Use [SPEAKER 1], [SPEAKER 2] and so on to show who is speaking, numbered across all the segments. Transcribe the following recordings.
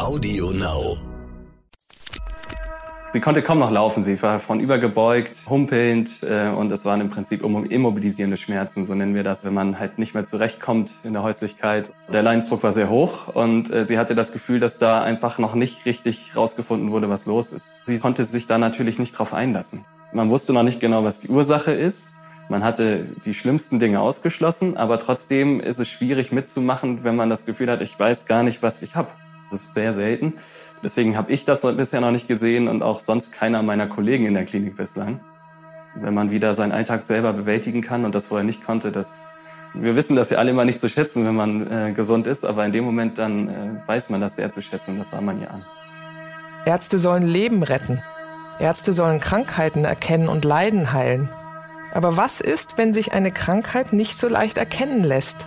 [SPEAKER 1] Audio Now.
[SPEAKER 2] Sie konnte kaum noch laufen. Sie war von übergebeugt, humpelnd äh, und es waren im Prinzip immobilisierende Schmerzen, so nennen wir das, wenn man halt nicht mehr zurechtkommt in der Häuslichkeit. Der Leidensdruck war sehr hoch und äh, sie hatte das Gefühl, dass da einfach noch nicht richtig rausgefunden wurde, was los ist. Sie konnte sich da natürlich nicht drauf einlassen. Man wusste noch nicht genau, was die Ursache ist. Man hatte die schlimmsten Dinge ausgeschlossen, aber trotzdem ist es schwierig mitzumachen, wenn man das Gefühl hat, ich weiß gar nicht, was ich habe. Das ist sehr selten. Deswegen habe ich das bisher noch nicht gesehen und auch sonst keiner meiner Kollegen in der Klinik bislang. Wenn man wieder seinen Alltag selber bewältigen kann und das vorher nicht konnte, das wir wissen das ja alle immer nicht zu schätzen, wenn man äh, gesund ist, aber in dem Moment dann äh, weiß man das sehr zu schätzen und das sah man ihr an.
[SPEAKER 3] Ärzte sollen Leben retten. Ärzte sollen Krankheiten erkennen und Leiden heilen. Aber was ist, wenn sich eine Krankheit nicht so leicht erkennen lässt?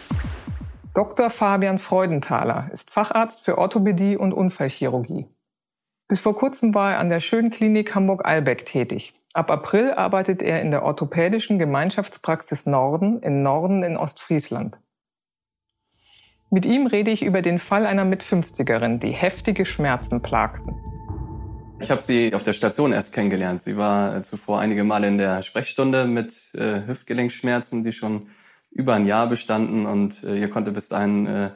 [SPEAKER 3] Dr. Fabian Freudenthaler ist Facharzt für Orthopädie und Unfallchirurgie. Bis vor kurzem war er an der Schönklinik Hamburg-Albeck tätig. Ab April arbeitet er in der orthopädischen Gemeinschaftspraxis Norden in Norden in Ostfriesland. Mit ihm rede ich über den Fall einer Mit-50erin, die heftige Schmerzen plagten.
[SPEAKER 2] Ich habe sie auf der Station erst kennengelernt. Sie war zuvor einige Male in der Sprechstunde mit äh, Hüftgelenkschmerzen, die schon über ein Jahr bestanden und äh, ihr konnte bis dahin äh,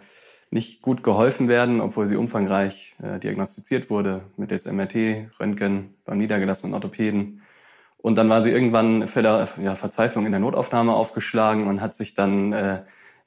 [SPEAKER 2] nicht gut geholfen werden, obwohl sie umfangreich äh, diagnostiziert wurde mit jetzt MRT, Röntgen beim niedergelassenen Orthopäden. Und dann war sie irgendwann Fälle, ja, Verzweiflung in der Notaufnahme aufgeschlagen und hat sich dann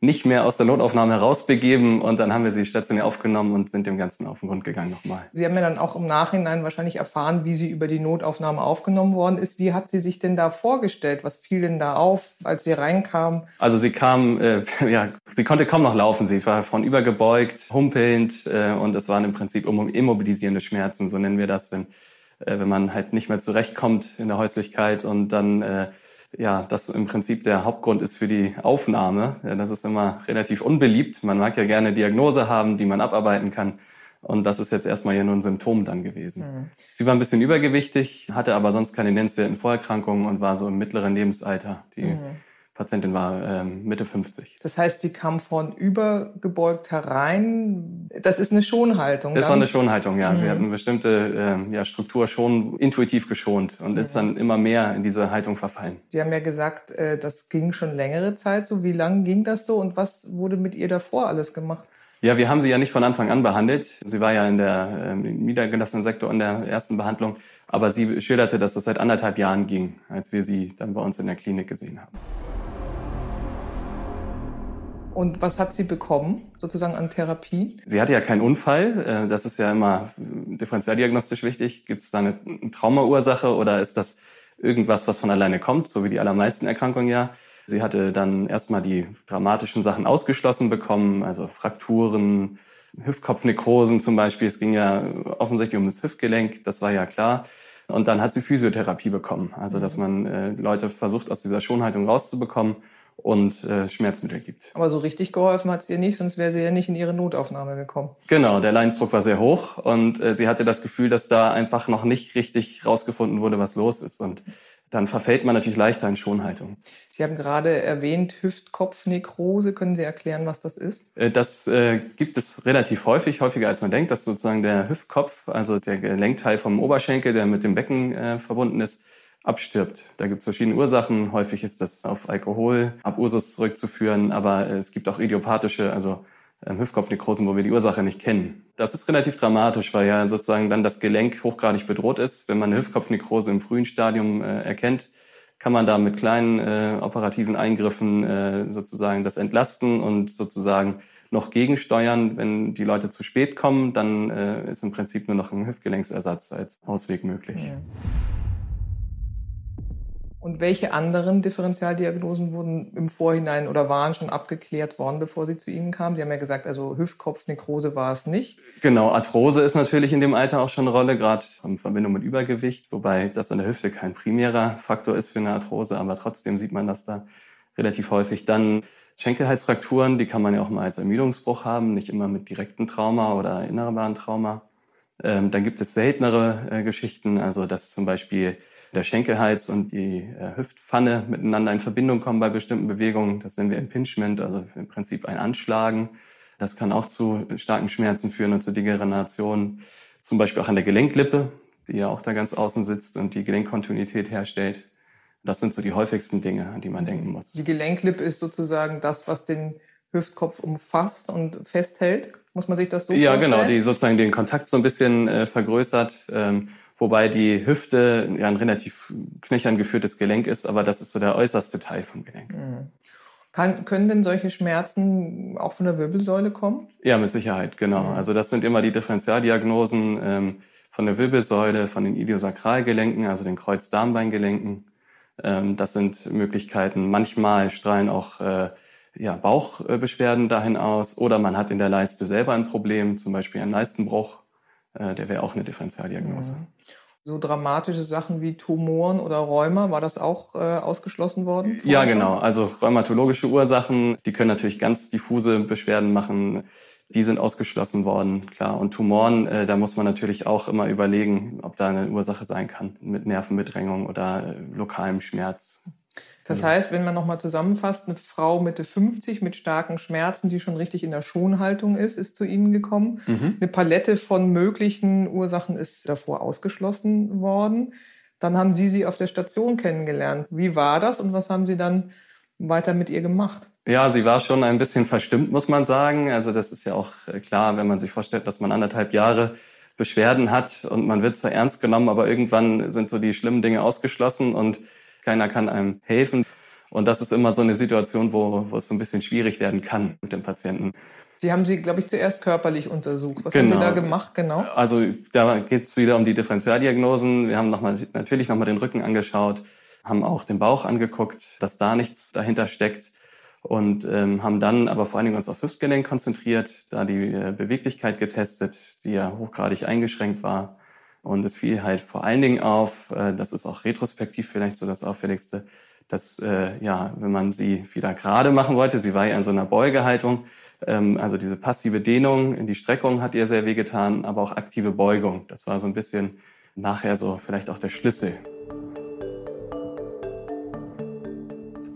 [SPEAKER 2] nicht mehr aus der Notaufnahme herausbegeben und dann haben wir sie stationär aufgenommen und sind dem Ganzen auf den Grund gegangen nochmal.
[SPEAKER 3] Sie haben ja dann auch im Nachhinein wahrscheinlich erfahren, wie sie über die Notaufnahme aufgenommen worden ist. Wie hat sie sich denn da vorgestellt? Was fiel denn da auf, als sie reinkam?
[SPEAKER 2] Also sie kam, äh, ja, sie konnte kaum noch laufen. Sie war von übergebeugt, humpelnd äh, und es waren im Prinzip immobilisierende Schmerzen, so nennen wir das, wenn, äh, wenn man halt nicht mehr zurechtkommt in der Häuslichkeit und dann äh, ja, das im Prinzip der Hauptgrund ist für die Aufnahme. Ja, das ist immer relativ unbeliebt. Man mag ja gerne Diagnose haben, die man abarbeiten kann. Und das ist jetzt erstmal ja nur ein Symptom dann gewesen. Mhm. Sie war ein bisschen übergewichtig, hatte aber sonst keine nennenswerten Vorerkrankungen und war so im mittleren Lebensalter. Die mhm. Patientin war ähm, Mitte 50.
[SPEAKER 3] Das heißt, sie kam von übergebeugt herein. Das ist eine Schonhaltung.
[SPEAKER 2] Das dann? war eine Schonhaltung, ja. Mhm. Sie hat eine bestimmte äh, ja, Struktur schon intuitiv geschont und mhm. ist dann immer mehr in diese Haltung verfallen.
[SPEAKER 3] Sie haben ja gesagt, äh, das ging schon längere Zeit so. Wie lange ging das so und was wurde mit ihr davor alles gemacht?
[SPEAKER 2] Ja, wir haben sie ja nicht von Anfang an behandelt. Sie war ja in der äh, niedergelassenen Sektor in der ersten Behandlung. Aber sie schilderte, dass das seit anderthalb Jahren ging, als wir sie dann bei uns in der Klinik gesehen haben.
[SPEAKER 3] Und was hat sie bekommen, sozusagen an Therapie?
[SPEAKER 2] Sie hatte ja keinen Unfall. Äh, das ist ja immer differenzialdiagnostisch wichtig. Gibt es da eine Traumaursache oder ist das irgendwas, was von alleine kommt, so wie die allermeisten Erkrankungen ja? Sie hatte dann erstmal die dramatischen Sachen ausgeschlossen bekommen, also Frakturen, Hüftkopfnekrosen zum Beispiel. Es ging ja offensichtlich um das Hüftgelenk, das war ja klar. Und dann hat sie Physiotherapie bekommen, also dass man äh, Leute versucht, aus dieser Schonhaltung rauszubekommen und äh, Schmerzmittel gibt.
[SPEAKER 3] Aber so richtig geholfen hat es ihr nicht, sonst wäre sie ja nicht in ihre Notaufnahme gekommen.
[SPEAKER 2] Genau, der Leidensdruck war sehr hoch und äh, sie hatte das Gefühl, dass da einfach noch nicht richtig rausgefunden wurde, was los ist. Und dann verfällt man natürlich leichter in Schonhaltung.
[SPEAKER 3] Sie haben gerade erwähnt Hüftkopfnekrose. Können Sie erklären, was das ist?
[SPEAKER 2] Äh, das äh, gibt es relativ häufig, häufiger als man denkt. dass sozusagen der Hüftkopf, also der Gelenkteil vom Oberschenkel, der mit dem Becken äh, verbunden ist, abstirbt. Da gibt es verschiedene Ursachen. Häufig ist das auf Alkohol, Abusus zurückzuführen, aber es gibt auch idiopathische, also ähm, Hüftkopfnekrosen, wo wir die Ursache nicht kennen. Das ist relativ dramatisch, weil ja sozusagen dann das Gelenk hochgradig bedroht ist. Wenn man eine Hüftkopfnekrose im frühen Stadium äh, erkennt, kann man da mit kleinen äh, operativen Eingriffen äh, sozusagen das entlasten und sozusagen noch gegensteuern. Wenn die Leute zu spät kommen, dann äh, ist im Prinzip nur noch ein Hüftgelenksersatz als Ausweg möglich. Ja.
[SPEAKER 3] Und welche anderen Differentialdiagnosen wurden im Vorhinein oder waren schon abgeklärt worden, bevor Sie zu Ihnen kamen? Sie haben ja gesagt, also Hüftkopfnekrose war es nicht.
[SPEAKER 2] Genau, Arthrose ist natürlich in dem Alter auch schon eine Rolle, gerade in Verbindung mit Übergewicht, wobei das an der Hüfte kein primärer Faktor ist für eine Arthrose, aber trotzdem sieht man das da relativ häufig. Dann Schenkelhalsfrakturen, die kann man ja auch mal als Ermüdungsbruch haben, nicht immer mit direktem Trauma oder innerbaren Trauma. Ähm, dann gibt es seltenere äh, Geschichten, also dass zum Beispiel der Schenkelhals und die äh, Hüftpfanne miteinander in Verbindung kommen bei bestimmten Bewegungen. Das nennen wir Impingement, also im Prinzip ein Anschlagen. Das kann auch zu starken Schmerzen führen und zu Degenerationen. Zum Beispiel auch an der Gelenklippe, die ja auch da ganz außen sitzt und die Gelenkkontinuität herstellt. Das sind so die häufigsten Dinge, an die man denken muss.
[SPEAKER 3] Die Gelenklippe ist sozusagen das, was den Hüftkopf umfasst und festhält. Muss man sich das so
[SPEAKER 2] ja,
[SPEAKER 3] vorstellen?
[SPEAKER 2] Ja, genau, die sozusagen den Kontakt so ein bisschen äh, vergrößert, ähm, wobei die Hüfte ja ein relativ knöchern geführtes Gelenk ist, aber das ist so der äußerste Teil vom Gelenk. Mhm.
[SPEAKER 3] Kann, können denn solche Schmerzen auch von der Wirbelsäule kommen?
[SPEAKER 2] Ja, mit Sicherheit, genau. Mhm. Also das sind immer die Differentialdiagnosen ähm, von der Wirbelsäule, von den Iliosakralgelenken, also den Kreuzdarmbeingelenken. Ähm, das sind Möglichkeiten. Manchmal strahlen auch äh, ja, Bauchbeschwerden dahin aus oder man hat in der Leiste selber ein Problem, zum Beispiel einen Leistenbruch. Äh, der wäre auch eine Differentialdiagnose. Ja.
[SPEAKER 3] So dramatische Sachen wie Tumoren oder Rheuma, war das auch äh, ausgeschlossen worden?
[SPEAKER 2] Ja, genau. Also rheumatologische Ursachen, die können natürlich ganz diffuse Beschwerden machen. Die sind ausgeschlossen worden, klar. Und Tumoren, äh, da muss man natürlich auch immer überlegen, ob da eine Ursache sein kann mit Nervenbedrängung oder äh, lokalem Schmerz.
[SPEAKER 3] Das heißt, wenn man nochmal zusammenfasst, eine Frau Mitte 50 mit starken Schmerzen, die schon richtig in der Schonhaltung ist, ist zu Ihnen gekommen. Mhm. Eine Palette von möglichen Ursachen ist davor ausgeschlossen worden. Dann haben Sie sie auf der Station kennengelernt. Wie war das und was haben Sie dann weiter mit ihr gemacht?
[SPEAKER 2] Ja, sie war schon ein bisschen verstimmt, muss man sagen. Also das ist ja auch äh, klar, wenn man sich vorstellt, dass man anderthalb Jahre Beschwerden hat und man wird zwar ernst genommen, aber irgendwann sind so die schlimmen Dinge ausgeschlossen und keiner kann einem helfen. Und das ist immer so eine Situation, wo, wo es so ein bisschen schwierig werden kann mit dem Patienten.
[SPEAKER 3] Sie haben sie, glaube ich, zuerst körperlich untersucht. Was genau. haben Sie da gemacht genau?
[SPEAKER 2] Also da geht es wieder um die Differentialdiagnosen. Wir haben noch mal, natürlich nochmal den Rücken angeschaut, haben auch den Bauch angeguckt, dass da nichts dahinter steckt und ähm, haben dann aber vor allen Dingen uns aufs Hüftgelenk konzentriert, da die äh, Beweglichkeit getestet, die ja hochgradig eingeschränkt war. Und es fiel halt vor allen Dingen auf, äh, das ist auch retrospektiv vielleicht so das Auffälligste, dass, äh, ja, wenn man sie wieder gerade machen wollte, sie war ja in so einer Beugehaltung, ähm, also diese passive Dehnung in die Streckung hat ihr sehr wehgetan, aber auch aktive Beugung. Das war so ein bisschen nachher so vielleicht auch der Schlüssel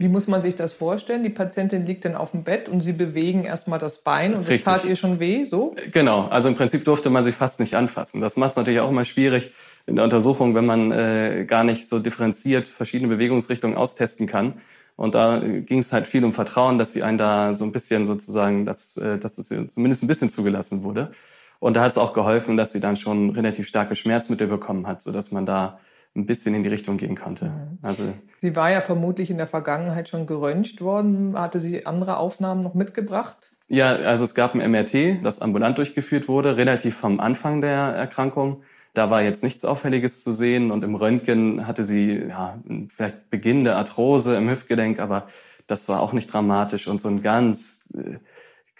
[SPEAKER 3] Wie muss man sich das vorstellen? Die Patientin liegt dann auf dem Bett und Sie bewegen erstmal das Bein und Richtig. das tat ihr schon weh, so?
[SPEAKER 2] Genau, also im Prinzip durfte man sich fast nicht anfassen. Das macht es natürlich auch immer schwierig in der Untersuchung, wenn man äh, gar nicht so differenziert verschiedene Bewegungsrichtungen austesten kann. Und da ging es halt viel um Vertrauen, dass sie einen da so ein bisschen sozusagen, dass, äh, dass es zumindest ein bisschen zugelassen wurde. Und da hat es auch geholfen, dass sie dann schon relativ starke Schmerzmittel bekommen hat, sodass man da ein bisschen in die Richtung gehen konnte. Mhm.
[SPEAKER 3] Also sie war ja vermutlich in der Vergangenheit schon geröntgt worden. Hatte sie andere Aufnahmen noch mitgebracht?
[SPEAKER 2] Ja, also es gab ein MRT, das ambulant durchgeführt wurde, relativ vom Anfang der Erkrankung. Da war jetzt nichts Auffälliges zu sehen und im Röntgen hatte sie ja, vielleicht beginnende Arthrose im Hüftgelenk, aber das war auch nicht dramatisch und so ein ganz äh,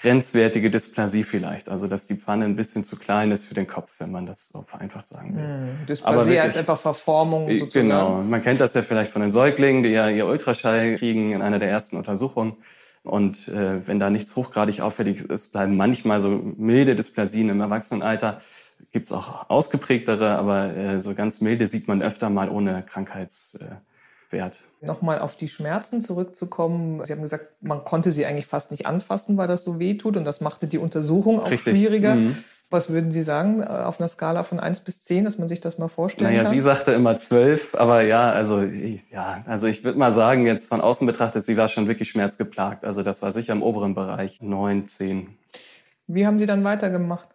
[SPEAKER 2] grenzwertige Dysplasie vielleicht. Also dass die Pfanne ein bisschen zu klein ist für den Kopf, wenn man das so vereinfacht sagen will.
[SPEAKER 3] Hm, Dysplasie wirklich, heißt einfach Verformung
[SPEAKER 2] äh, sozusagen. Genau, man kennt das ja vielleicht von den Säuglingen, die ja ihr Ultraschall kriegen in einer der ersten Untersuchungen. Und äh, wenn da nichts hochgradig auffällig ist, bleiben manchmal so milde Dysplasien im Erwachsenenalter. Gibt es auch ausgeprägtere, aber äh, so ganz milde sieht man öfter mal ohne Krankheitswert. Äh,
[SPEAKER 3] Nochmal auf die Schmerzen zurückzukommen. Sie haben gesagt, man konnte sie eigentlich fast nicht anfassen, weil das so weh tut und das machte die Untersuchung auch Richtig. schwieriger. Mhm. Was würden Sie sagen äh, auf einer Skala von 1 bis 10, dass man sich das mal vorstellen naja, kann?
[SPEAKER 2] Naja, sie sagte immer 12, aber ja, also ja, also ich würde mal sagen, jetzt von außen betrachtet, sie war schon wirklich schmerzgeplagt. Also das war sicher im oberen Bereich 9, 10.
[SPEAKER 3] Wie haben Sie dann weitergemacht?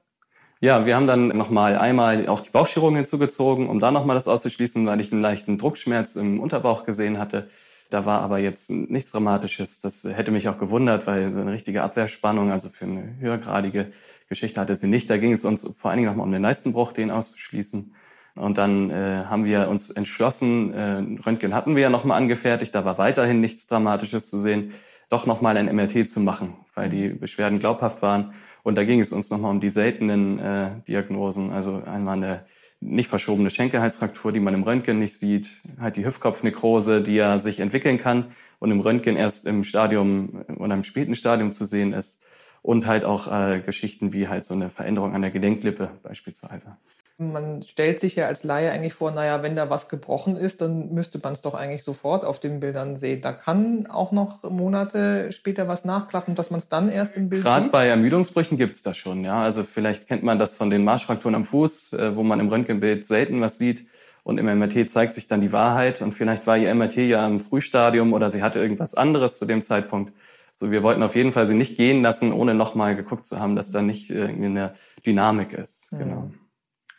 [SPEAKER 2] Ja, wir haben dann nochmal einmal auch die Bauchchirurgen hinzugezogen, um da nochmal das auszuschließen, weil ich einen leichten Druckschmerz im Unterbauch gesehen hatte. Da war aber jetzt nichts Dramatisches. Das hätte mich auch gewundert, weil so eine richtige Abwehrspannung, also für eine höhergradige Geschichte hatte sie nicht. Da ging es uns vor allen Dingen nochmal um den Leistenbruch, den auszuschließen. Und dann äh, haben wir uns entschlossen, äh, Röntgen hatten wir ja nochmal angefertigt, da war weiterhin nichts Dramatisches zu sehen, doch nochmal ein MRT zu machen, weil die Beschwerden glaubhaft waren. Und da ging es uns nochmal um die seltenen äh, Diagnosen, also einmal eine nicht verschobene Schenkelhalsfraktur, die man im Röntgen nicht sieht, halt die Hüftkopfnekrose, die ja sich entwickeln kann und im Röntgen erst im Stadium oder im späten Stadium zu sehen ist. Und halt auch äh, Geschichten wie halt so eine Veränderung an der Gelenklippe beispielsweise.
[SPEAKER 3] Man stellt sich ja als Laie eigentlich vor, naja, wenn da was gebrochen ist, dann müsste man es doch eigentlich sofort auf den Bildern sehen. Da kann auch noch Monate später was nachklappen, dass man es dann erst im Bild
[SPEAKER 2] Gerade
[SPEAKER 3] sieht.
[SPEAKER 2] bei Ermüdungsbrüchen gibt es das schon, ja. Also vielleicht kennt man das von den Marschfrakturen am Fuß, äh, wo man im Röntgenbild selten was sieht. Und im MRT zeigt sich dann die Wahrheit. Und vielleicht war ihr MRT ja im Frühstadium oder sie hatte irgendwas anderes zu dem Zeitpunkt. So, wir wollten auf jeden Fall sie nicht gehen lassen, ohne nochmal geguckt zu haben, dass da nicht irgendwie eine Dynamik ist. Genau.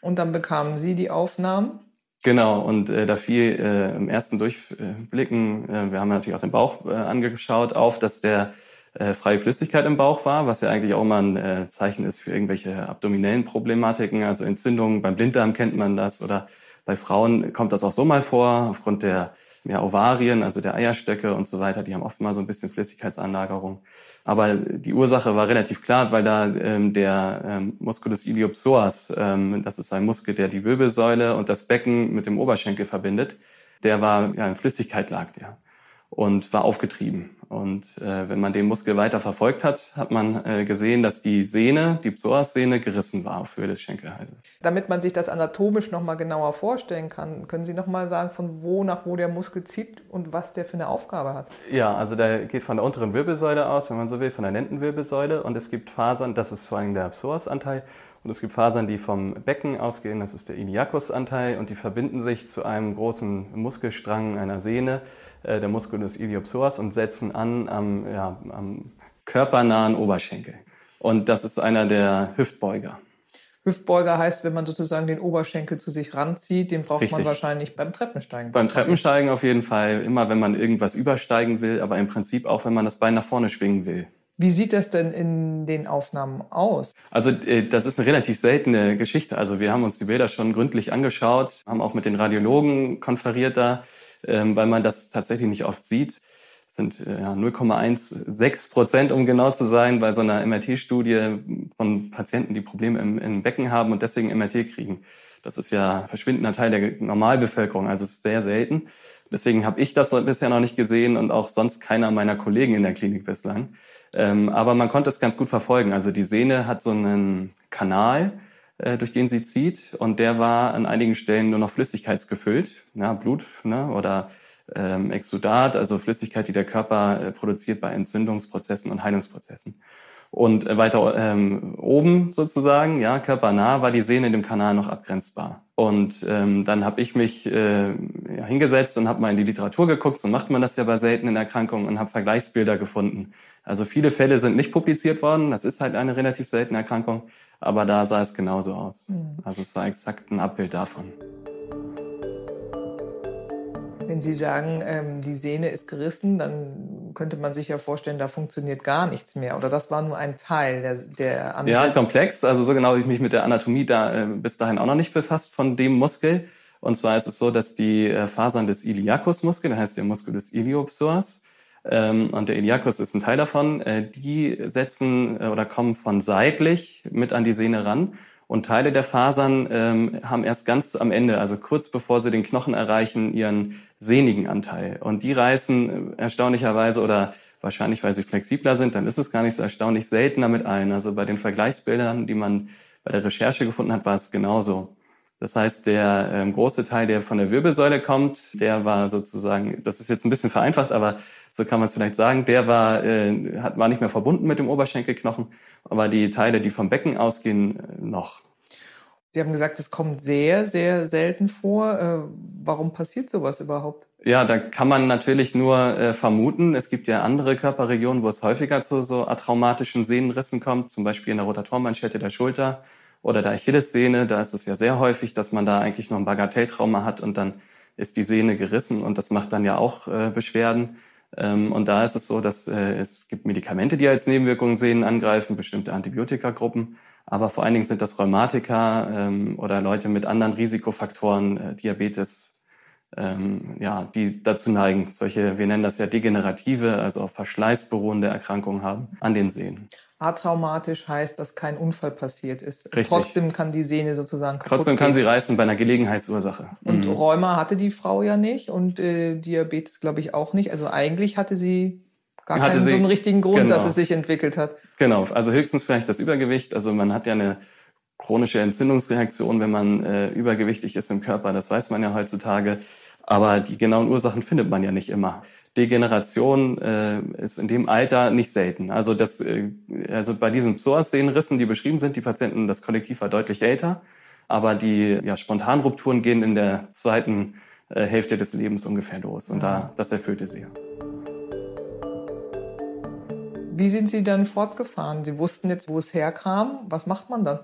[SPEAKER 3] Und dann bekamen Sie die Aufnahmen.
[SPEAKER 2] Genau, und äh, da fiel äh, im ersten Durchblicken, äh, wir haben natürlich auch den Bauch äh, angeschaut, auf, dass der äh, freie Flüssigkeit im Bauch war, was ja eigentlich auch mal ein äh, Zeichen ist für irgendwelche abdominellen Problematiken, also Entzündungen. Beim Blinddarm kennt man das oder bei Frauen kommt das auch so mal vor, aufgrund der ja, Ovarien, also der Eierstöcke und so weiter, die haben oft mal so ein bisschen Flüssigkeitsanlagerung. Aber die Ursache war relativ klar, weil da ähm, der ähm, Musculus iliopsoas, ähm, das ist ein Muskel, der die Wirbelsäule und das Becken mit dem Oberschenkel verbindet, der war ja in Flüssigkeit lag der und war aufgetrieben. Und äh, wenn man den Muskel weiter verfolgt hat, hat man äh, gesehen, dass die Sehne, die Psoas-Sehne, gerissen war auf Höhe des Schenkelhalses.
[SPEAKER 3] Damit man sich das anatomisch nochmal genauer vorstellen kann, können Sie nochmal sagen, von wo nach wo der Muskel zieht und was der für eine Aufgabe hat?
[SPEAKER 2] Ja, also der geht von der unteren Wirbelsäule aus, wenn man so will, von der Lendenwirbelsäule. Und es gibt Fasern, das ist vor allem der Psoas-Anteil. Und es gibt Fasern, die vom Becken ausgehen, das ist der Iliacus-Anteil. Und die verbinden sich zu einem großen Muskelstrang einer Sehne äh, der Musculus iliopsoas und setzen an am, ja, am körpernahen Oberschenkel. Und das ist einer der Hüftbeuger.
[SPEAKER 3] Hüftbeuger heißt, wenn man sozusagen den Oberschenkel zu sich ranzieht, den braucht
[SPEAKER 2] Richtig.
[SPEAKER 3] man wahrscheinlich beim Treppensteigen.
[SPEAKER 2] Beim Treppensteigen auf jeden Fall, immer wenn man irgendwas übersteigen will, aber im Prinzip auch, wenn man das Bein nach vorne schwingen will.
[SPEAKER 3] Wie sieht das denn in den Aufnahmen aus?
[SPEAKER 2] Also äh, das ist eine relativ seltene Geschichte. Also wir haben uns die Bilder schon gründlich angeschaut, haben auch mit den Radiologen konferiert da, weil man das tatsächlich nicht oft sieht. Das sind äh, ja, 0,16 Prozent, um genau zu sein, bei so einer MRT-Studie von Patienten, die Probleme im, im Becken haben und deswegen MRT kriegen. Das ist ja ein verschwindender Teil der Normalbevölkerung, also ist sehr selten. Deswegen habe ich das bisher noch nicht gesehen und auch sonst keiner meiner Kollegen in der Klinik bislang. Ähm, aber man konnte es ganz gut verfolgen. Also die Sehne hat so einen Kanal, durch den sie zieht und der war an einigen Stellen nur noch flüssigkeitsgefüllt, ja, Blut ne, oder ähm, Exudat, also Flüssigkeit, die der Körper äh, produziert bei Entzündungsprozessen und Heilungsprozessen. Und äh, weiter ähm, oben sozusagen, ja, körpernah, war die Sehne in dem Kanal noch abgrenzbar. Und ähm, dann habe ich mich äh, ja, hingesetzt und habe mal in die Literatur geguckt. So macht man das ja bei seltenen Erkrankungen und habe Vergleichsbilder gefunden. Also viele Fälle sind nicht publiziert worden. Das ist halt eine relativ seltene Erkrankung. Aber da sah es genauso aus. Also es war exakt ein Abbild davon.
[SPEAKER 3] Wenn Sie sagen, ähm, die Sehne ist gerissen, dann könnte man sich ja vorstellen, da funktioniert gar nichts mehr. Oder das war nur ein Teil der, der Ansätze.
[SPEAKER 2] Ja, komplex. Also so genau habe ich mich mit der Anatomie da äh, bis dahin auch noch nicht befasst von dem Muskel. Und zwar ist es so, dass die äh, Fasern des Iliacus-Muskel, der heißt der Muskel des Iliopsoas, ähm, und der Iliacus ist ein Teil davon, äh, die setzen äh, oder kommen von seitlich mit an die Sehne ran. Und Teile der Fasern ähm, haben erst ganz am Ende, also kurz bevor sie den Knochen erreichen, ihren sehnigen Anteil. Und die reißen äh, erstaunlicherweise oder wahrscheinlich, weil sie flexibler sind, dann ist es gar nicht so erstaunlich seltener mit ein. Also bei den Vergleichsbildern, die man bei der Recherche gefunden hat, war es genauso. Das heißt, der ähm, große Teil, der von der Wirbelsäule kommt, der war sozusagen, das ist jetzt ein bisschen vereinfacht, aber so kann man es vielleicht sagen, der war, äh, hat, war nicht mehr verbunden mit dem Oberschenkelknochen, aber die Teile, die vom Becken ausgehen, äh, noch.
[SPEAKER 3] Sie haben gesagt, es kommt sehr, sehr selten vor. Äh, warum passiert sowas überhaupt?
[SPEAKER 2] Ja, da kann man natürlich nur äh, vermuten. Es gibt ja andere Körperregionen, wo es häufiger zu so atraumatischen Sehnenrissen kommt, zum Beispiel in der Rotatormanschette der Schulter oder der Achillessehne. Da ist es ja sehr häufig, dass man da eigentlich noch ein Bagatelltrauma hat und dann ist die Sehne gerissen und das macht dann ja auch äh, Beschwerden. Ähm, und da ist es so, dass äh, es gibt Medikamente, die als Nebenwirkungen Sehnen angreifen, bestimmte Antibiotikagruppen. Aber vor allen Dingen sind das Rheumatiker ähm, oder Leute mit anderen Risikofaktoren, äh, Diabetes, ähm, ja, die dazu neigen, solche, wir nennen das ja degenerative, also auf Verschleiß beruhende Erkrankungen haben an den Sehnen.
[SPEAKER 3] Atraumatisch heißt, dass kein Unfall passiert ist.
[SPEAKER 2] Richtig.
[SPEAKER 3] Trotzdem kann die Sehne sozusagen kaputt
[SPEAKER 2] Trotzdem kann
[SPEAKER 3] gehen.
[SPEAKER 2] sie reißen bei einer Gelegenheitsursache.
[SPEAKER 3] Und
[SPEAKER 2] Mhm.
[SPEAKER 3] Rheuma hatte die Frau ja nicht und äh, Diabetes glaube ich auch nicht. Also eigentlich hatte sie gar
[SPEAKER 2] Hatte
[SPEAKER 3] keinen
[SPEAKER 2] sie-
[SPEAKER 3] so einen richtigen Grund,
[SPEAKER 2] genau.
[SPEAKER 3] dass es sich entwickelt hat.
[SPEAKER 2] Genau, also höchstens vielleicht das Übergewicht. Also man hat ja eine chronische Entzündungsreaktion, wenn man äh, übergewichtig ist im Körper. Das weiß man ja heutzutage. Aber die genauen Ursachen findet man ja nicht immer. Degeneration äh, ist in dem Alter nicht selten. Also, das, äh, also bei diesen Psoas-Sehnenrissen, die beschrieben sind, die Patienten, das Kollektiv war deutlich älter. Aber die ja, Spontanrupturen gehen in der zweiten äh, Hälfte des Lebens ungefähr los. Und da, das erfüllte sie.
[SPEAKER 3] Wie sind Sie dann fortgefahren? Sie wussten jetzt, wo es herkam. Was macht man dann?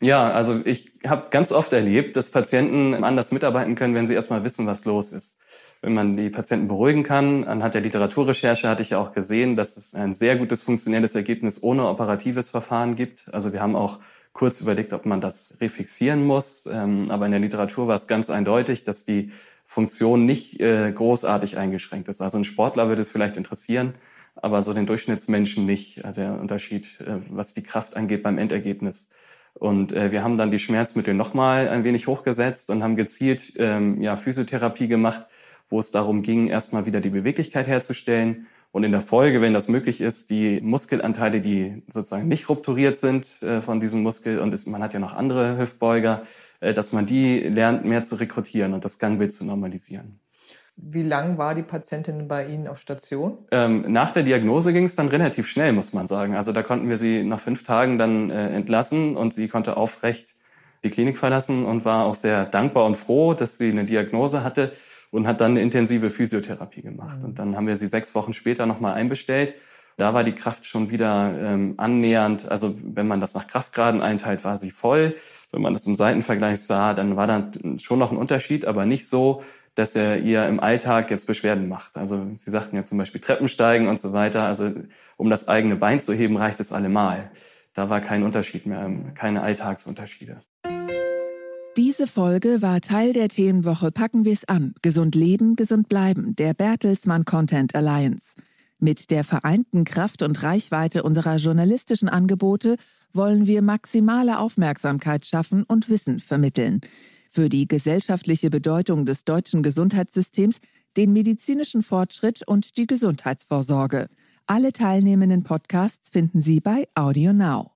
[SPEAKER 2] Ja, also ich habe ganz oft erlebt, dass Patienten anders mitarbeiten können, wenn sie erstmal wissen, was los ist. Wenn man die Patienten beruhigen kann, anhand der Literaturrecherche hatte ich ja auch gesehen, dass es ein sehr gutes funktionelles Ergebnis ohne operatives Verfahren gibt. Also wir haben auch kurz überlegt, ob man das refixieren muss, ähm, aber in der Literatur war es ganz eindeutig, dass die Funktion nicht äh, großartig eingeschränkt ist. Also ein Sportler würde es vielleicht interessieren, aber so den Durchschnittsmenschen nicht. äh, Der Unterschied, äh, was die Kraft angeht beim Endergebnis. Und äh, wir haben dann die Schmerzmittel nochmal ein wenig hochgesetzt und haben gezielt ähm, ja, Physiotherapie gemacht, wo es darum ging, erstmal wieder die Beweglichkeit herzustellen und in der Folge, wenn das möglich ist, die Muskelanteile, die sozusagen nicht rupturiert sind äh, von diesem Muskel und es, man hat ja noch andere Hüftbeuger, äh, dass man die lernt, mehr zu rekrutieren und das Gangbild zu normalisieren.
[SPEAKER 3] Wie lang war die Patientin bei Ihnen auf Station?
[SPEAKER 2] Ähm, nach der Diagnose ging es dann relativ schnell, muss man sagen. Also da konnten wir sie nach fünf Tagen dann äh, entlassen und sie konnte aufrecht die Klinik verlassen und war auch sehr dankbar und froh, dass sie eine Diagnose hatte und hat dann eine intensive Physiotherapie gemacht. Und dann haben wir sie sechs Wochen später nochmal einbestellt. Da war die Kraft schon wieder ähm, annähernd, also wenn man das nach Kraftgraden einteilt, war sie voll. Wenn man das im Seitenvergleich sah, dann war da schon noch ein Unterschied, aber nicht so, dass er ihr im Alltag jetzt Beschwerden macht. Also Sie sagten ja zum Beispiel Treppensteigen und so weiter. Also um das eigene Bein zu heben, reicht es allemal. Da war kein Unterschied mehr, keine Alltagsunterschiede.
[SPEAKER 4] Diese Folge war Teil der Themenwoche Packen wir's an. Gesund leben, gesund bleiben, der Bertelsmann Content Alliance. Mit der vereinten Kraft und Reichweite unserer journalistischen Angebote wollen wir maximale Aufmerksamkeit schaffen und Wissen vermitteln. Für die gesellschaftliche Bedeutung des deutschen Gesundheitssystems, den medizinischen Fortschritt und die Gesundheitsvorsorge. Alle teilnehmenden Podcasts finden Sie bei Audio Now.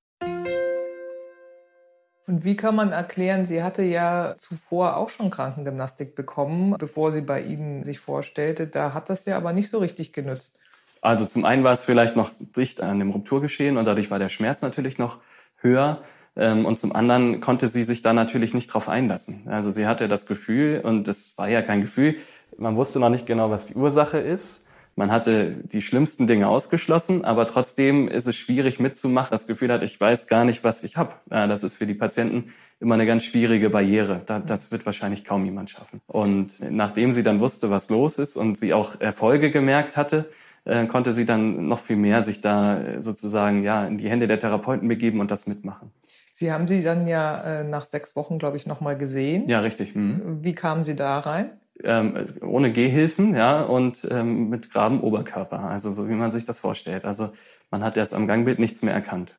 [SPEAKER 3] Und wie kann man erklären, sie hatte ja zuvor auch schon Krankengymnastik bekommen, bevor sie bei Ihnen sich vorstellte. Da hat das ja aber nicht so richtig genützt.
[SPEAKER 2] Also zum einen war es vielleicht noch dicht an dem Rupturgeschehen und dadurch war der Schmerz natürlich noch höher. Ähm, Und zum anderen konnte sie sich da natürlich nicht drauf einlassen. Also sie hatte das Gefühl, und das war ja kein Gefühl, man wusste noch nicht genau, was die Ursache ist. Man hatte die schlimmsten Dinge ausgeschlossen, aber trotzdem ist es schwierig mitzumachen. Das Gefühl hat, ich weiß gar nicht, was ich habe. Das ist für die Patienten immer eine ganz schwierige Barriere. Da- Das wird wahrscheinlich kaum jemand schaffen. Und nachdem sie dann wusste, was los ist und sie auch Erfolge gemerkt hatte, äh, konnte sie dann noch viel mehr sich da äh, sozusagen ja in die Hände der Therapeuten begeben und das mitmachen.
[SPEAKER 3] Sie haben sie dann ja äh, nach sechs Wochen, glaube ich, nochmal gesehen.
[SPEAKER 2] Ja, richtig. Mhm.
[SPEAKER 3] Wie kamen Sie da rein?
[SPEAKER 2] Ähm, ohne Gehhilfen, ja, und ähm, mit geradem Oberkörper, also so wie man sich das vorstellt. Also man hat erst am Gangbild nichts mehr erkannt.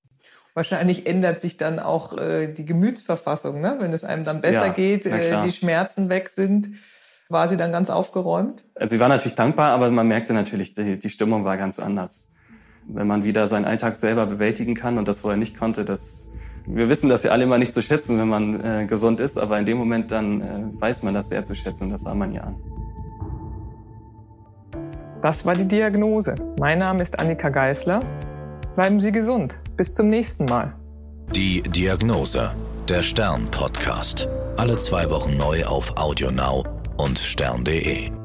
[SPEAKER 3] Wahrscheinlich ändert sich dann auch äh, die Gemütsverfassung, ne? wenn es einem dann besser
[SPEAKER 2] Ja,
[SPEAKER 3] geht, äh, die Schmerzen weg sind. War sie dann ganz aufgeräumt?
[SPEAKER 2] Also sie war natürlich dankbar, aber man merkte natürlich, die, die Stimmung war ganz anders. Wenn man wieder seinen Alltag selber bewältigen kann und das vorher nicht konnte, das wir wissen das ja alle immer nicht zu schätzen, wenn man äh, gesund ist, aber in dem Moment dann äh, weiß man das sehr zu schätzen und das sah man ja an.
[SPEAKER 3] Das war die Diagnose. Mein Name ist Annika Geißler. Bleiben Sie gesund. Bis zum nächsten Mal.
[SPEAKER 1] Die Diagnose. Der Stern-Podcast. Alle zwei Wochen neu auf AudioNow und stern.de.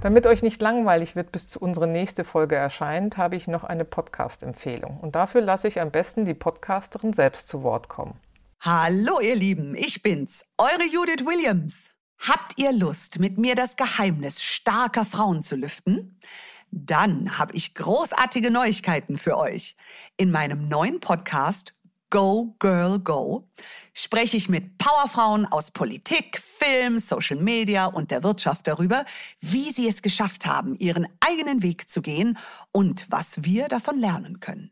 [SPEAKER 3] Damit euch nicht langweilig wird, bis zu unsere nächste Folge erscheint, habe ich noch eine Podcast-Empfehlung. Und dafür lasse ich am besten die Podcasterin selbst zu Wort kommen.
[SPEAKER 5] Hallo ihr Lieben, ich bin's, eure Judith Williams. Habt ihr Lust, mit mir das Geheimnis starker Frauen zu lüften? Dann habe ich großartige Neuigkeiten für euch. In meinem neuen Podcast Go Girl Go spreche ich mit Powerfrauen aus Politik, Film, Social Media und der Wirtschaft darüber, wie sie es geschafft haben, ihren eigenen Weg zu gehen und was wir davon lernen können.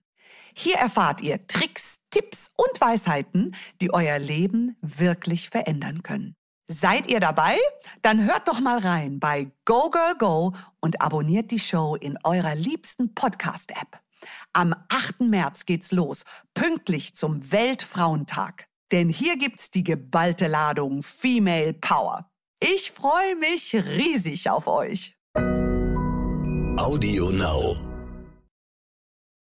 [SPEAKER 5] Hier erfahrt ihr Tricks, Tipps und Weisheiten, die euer Leben wirklich verändern können. Seid ihr dabei? Dann hört doch mal rein bei Go Girl Go und abonniert die Show in eurer liebsten Podcast-App. Am 8. März geht's los, pünktlich zum Weltfrauentag. Denn hier gibt's die geballte Ladung Female Power. Ich freue mich riesig auf euch.
[SPEAKER 1] Audio Now.